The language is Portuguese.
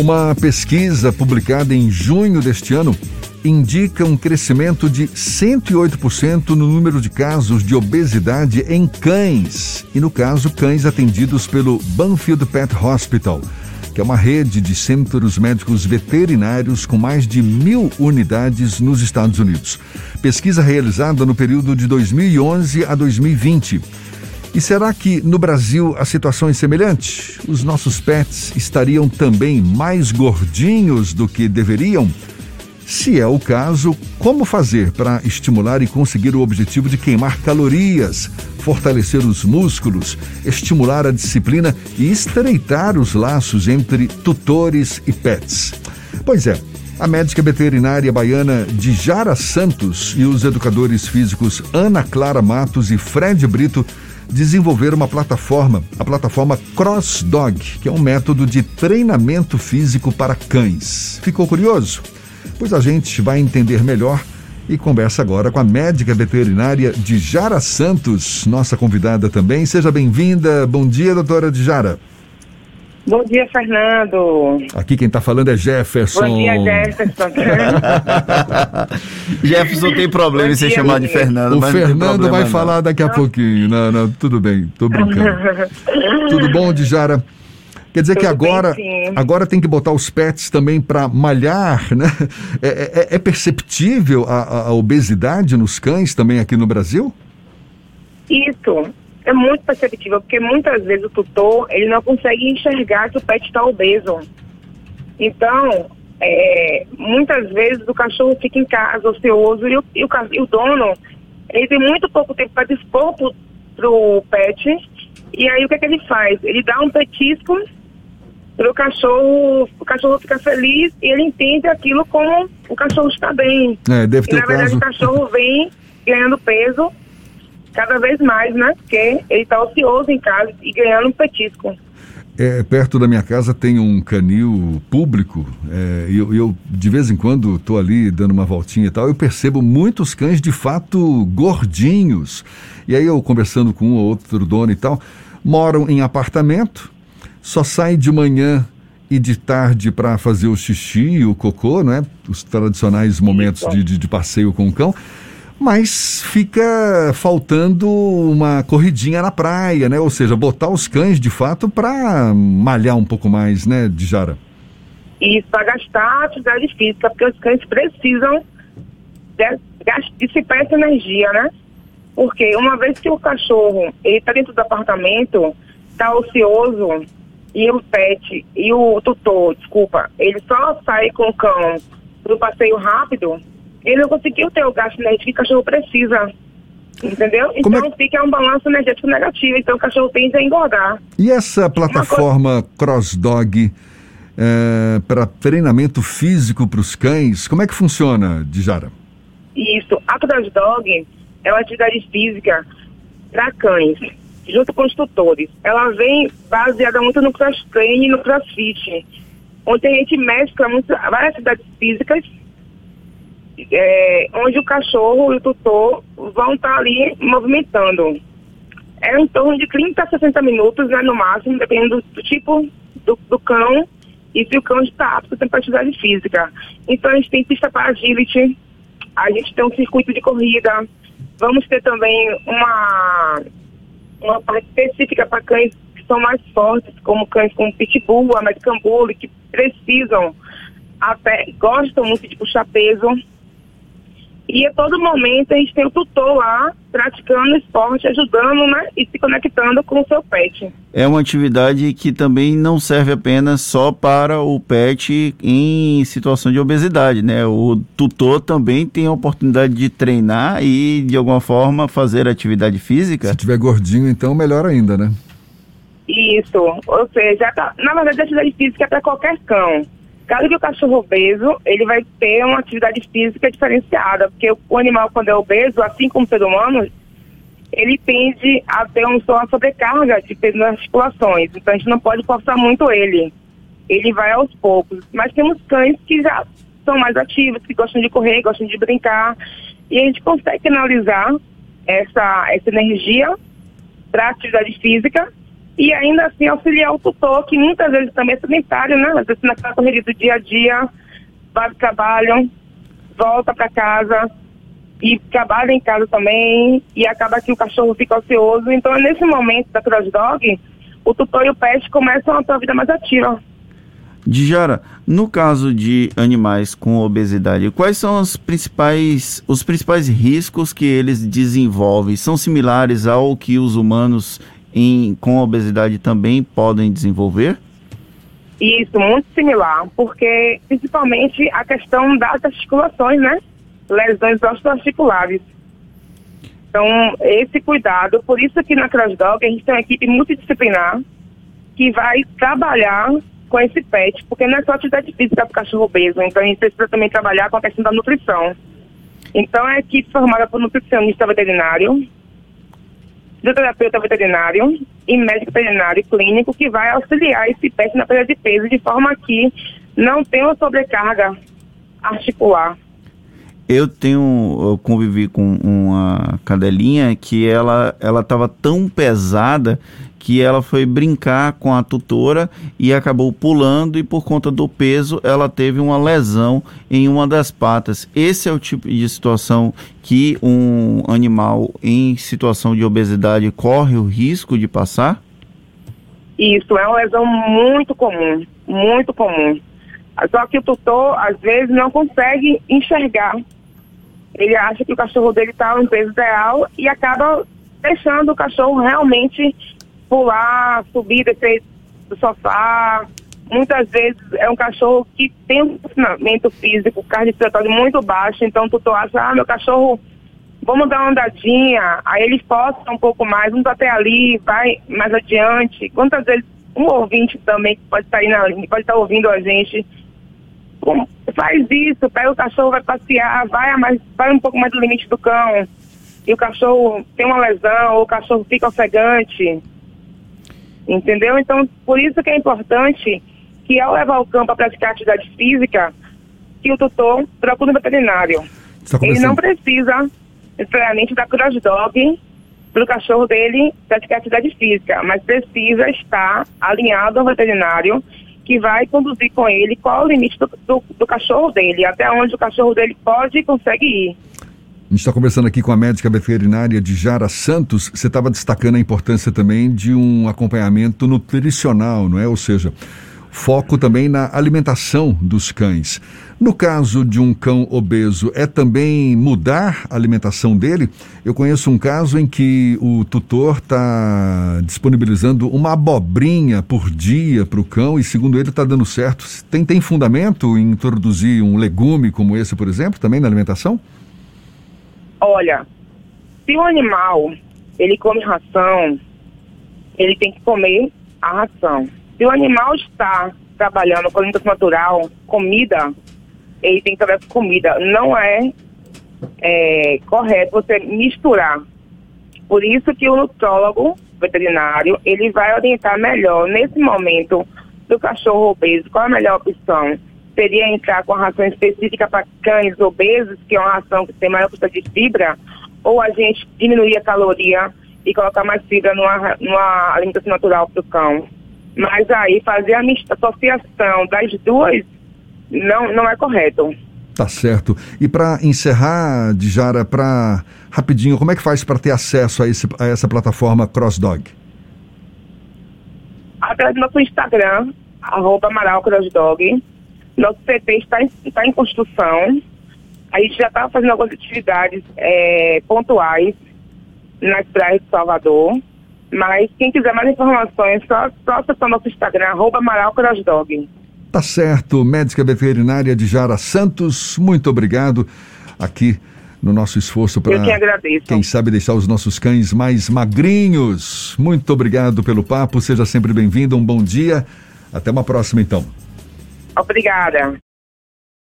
Uma pesquisa publicada em junho deste ano indica um crescimento de 108% no número de casos de obesidade em cães, e no caso, cães atendidos pelo Banfield Pet Hospital, que é uma rede de centros médicos veterinários com mais de mil unidades nos Estados Unidos. Pesquisa realizada no período de 2011 a 2020. E será que no Brasil a situação é semelhante? Os nossos pets estariam também mais gordinhos do que deveriam? Se é o caso, como fazer para estimular e conseguir o objetivo de queimar calorias, fortalecer os músculos, estimular a disciplina e estreitar os laços entre tutores e pets? Pois é. A médica veterinária baiana Dijara Santos e os educadores físicos Ana Clara Matos e Fred Brito desenvolveram uma plataforma, a plataforma CrossDog, que é um método de treinamento físico para cães. Ficou curioso? Pois a gente vai entender melhor e conversa agora com a médica veterinária Dijara Santos, nossa convidada também. Seja bem-vinda. Bom dia, doutora Dijara. Bom dia, Fernando. Aqui quem está falando é Jefferson. Bom dia, Jefferson. Jefferson tem problema em ser chamado de. Fernando. O Fernando vai não. falar daqui a pouquinho. Não, não, tudo bem, tô brincando. tudo bom, Dijara? Quer dizer que Tudo bem, agora, sim. agora tem que botar os pets também para malhar, né? É, é- é perceptível a, a- a obesidade nos cães também aqui no Brasil? Isso é muito perceptível, porque muitas vezes o tutor ele não consegue enxergar que o pet está obeso. Então, é, muitas vezes o cachorro fica em casa, ocioso, e o, e o, e o dono ele tem muito pouco tempo para dispor para o pet. E aí o que, é que ele faz? Ele dá um petisco para o cachorro, o cachorro fica feliz e ele entende aquilo como o cachorro está bem. É, deve E ter na o verdade caso. o cachorro vem ganhando peso cada vez mais, né? Porque ele está ocioso em casa e ganhando um petisco. É, perto da minha casa tem um canil público é, e eu, eu, de vez em quando estou ali dando uma voltinha e tal, eu percebo muitos cães de fato gordinhos. E aí eu conversando com um ou outro dono e tal, moram em apartamento, só saem de manhã e de tarde para fazer o xixi e o cocô, né? Os tradicionais momentos de, de, de passeio com o cão. Mas fica faltando uma corridinha na praia, né? Ou seja, botar os cães de fato para malhar um pouco mais, né, Dijara? E para gastar atividade física, porque os cães precisam de, dissipar essa energia, né? Porque uma vez que o cachorro está dentro do apartamento, está ocioso, e o pet, e o tutor, desculpa, ele só sai com o cão para passeio rápido, ele não conseguiu ter o gasto energético que o cachorro precisa. Entendeu? Como é Então fica um balanço energético negativo, então o cachorro tende a engordar. E essa plataforma CrossDog para treinamento físico para os cães, como é que funciona, Dijara? Isso. A Cross Dog é uma atividade física para cães, junto com os tutores. Ela vem baseada muito no cross training e no crossfit, onde a gente mescla muito, várias atividades físicas, é, onde o cachorro e o tutor vão estar ali movimentando. É em torno de 30 a 60 minutos, né, no máximo, dependendo do, do tipo do, do cão e se o cão está apto para atividade física. Então a gente tem pista para agility, a gente tem um circuito de corrida, vamos ter também uma, uma parte específica para cães que são mais fortes, como cães como Pitbull, American Bully, que precisam, até gostam muito de puxar peso. E a todo momento a gente tem o tutor lá praticando esporte, ajudando, né? E se conectando com o seu pet. É uma atividade que também não serve apenas só para o pet em situação de obesidade, né? O tutor também tem a oportunidade de treinar e, de alguma forma, fazer atividade física. Se tiver gordinho, então melhor ainda, né? Isso, ou seja, na verdade a atividade física é para qualquer cão. Caso que o cachorro obeso, ele vai ter uma atividade física diferenciada, porque o animal quando é obeso, assim como o ser humano, ele tende a ter um, uma sobrecarga de peso nas articulações, então a gente não pode forçar muito ele. Ele vai aos poucos. Mas temos cães que já são mais ativos, que gostam de correr, gostam de brincar, e a gente consegue analisar essa, essa energia para atividade física e ainda assim auxiliar o tutor, que muitas vezes também é sedentário, né? Às vezes naquela correria do dia a dia, vai para trabalho, volta para casa e trabalha em casa também e acaba que o cachorro fica ocioso. Então, nesse momento da cross dog, o tutor e o pet começam a uma vida mais ativa. Dijara, no caso de animais com obesidade, quais são os principais, os principais riscos que eles desenvolvem? São similares ao que os humanos em, com obesidade também podem desenvolver? Isso, muito similar, porque principalmente a questão das articulações, né? Lesões osteoarticulares. Então, esse cuidado, por isso que na CrossDog a gente tem uma equipe multidisciplinar que vai trabalhar com esse pet, porque não é só atividade física para o cachorro obeso, então a gente precisa também trabalhar com a questão da nutrição. Então, é a equipe formada por nutricionista veterinário, fisioterapeuta veterinário e médico veterinário clínico que vai auxiliar esse pet na perda de peso de forma que não tenha uma sobrecarga articular. Eu tenho, eu convivi com uma cadelinha que ela ela estava tão pesada que ela foi brincar com a tutora e acabou pulando e por conta do peso ela teve uma lesão em uma das patas. Esse é o tipo de situação que um animal em situação de obesidade corre o risco de passar? Isso é uma lesão muito comum, muito comum. Só que o tutor às vezes não consegue enxergar. Ele acha que o cachorro dele está no peso ideal e acaba deixando o cachorro realmente pular, subir, descer do sofá. Muitas vezes é um cachorro que tem um funcionamento físico cardiorrespiratório muito baixo, então o tutor acha, ah, meu cachorro, vamos dar uma andadinha, aí ele força um pouco mais, vamos até ali, vai mais adiante. Quantas vezes um ouvinte também pode estar aí na pode estar ouvindo a gente, faz isso, pega o cachorro, vai passear, vai, mais, vai um pouco mais do limite do cão, e o cachorro tem uma lesão, ou o cachorro fica ofegante. Entendeu? Então, por isso que é importante que ao levar o cão para praticar atividade física, que o tutor procure um veterinário. Ele não precisa necessariamente da cross dog para o cachorro dele praticar atividade física, mas precisa estar alinhado ao veterinário que vai conduzir com ele qual o limite do, do, do cachorro dele, até onde o cachorro dele pode e consegue ir. A gente está conversando aqui com a médica veterinária de Jara Santos. Você estava destacando a importância também de um acompanhamento nutricional, não é? Ou seja, foco também na alimentação dos cães. No caso de um cão obeso, é também mudar a alimentação dele? Eu conheço um caso em que o tutor está disponibilizando uma abobrinha por dia para o cão e, segundo ele, está dando certo. Tem, tem fundamento em introduzir um legume como esse, por exemplo, também na alimentação? Olha, se o animal ele come ração, ele tem que comer a ração. Se o animal está trabalhando com alimentação natural, comida, ele tem que trabalhar com comida. Não é, é correto você misturar. Por isso que o nutrólogo veterinário, ele vai orientar melhor nesse momento do cachorro obeso, qual a melhor opção seria entrar com a ração específica para cães obesos, que é uma ração que tem maior quantidade de fibra, ou a gente diminuir a caloria e colocar mais fibra numa, numa alimentação natural para o cão. Mas aí fazer a associação das duas não, não é correto. Tá certo. E para encerrar, Dijara, para rapidinho, como é que faz para ter acesso a, esse, a essa plataforma CrossDog? Através do nosso Instagram, arroba Amaral CrossDog. Nosso CT está em, está em construção. A gente já está fazendo algumas atividades é, pontuais nas praias de Salvador. Mas quem quiser mais informações, só, só acessar nosso Instagram, arroba Amaral Tá certo, médica veterinária de Jara Santos, muito obrigado aqui no nosso esforço para, que quem sabe, deixar os nossos cães mais magrinhos. Muito obrigado pelo papo, seja sempre bem-vindo, um bom dia. Até uma próxima, então. Obrigada.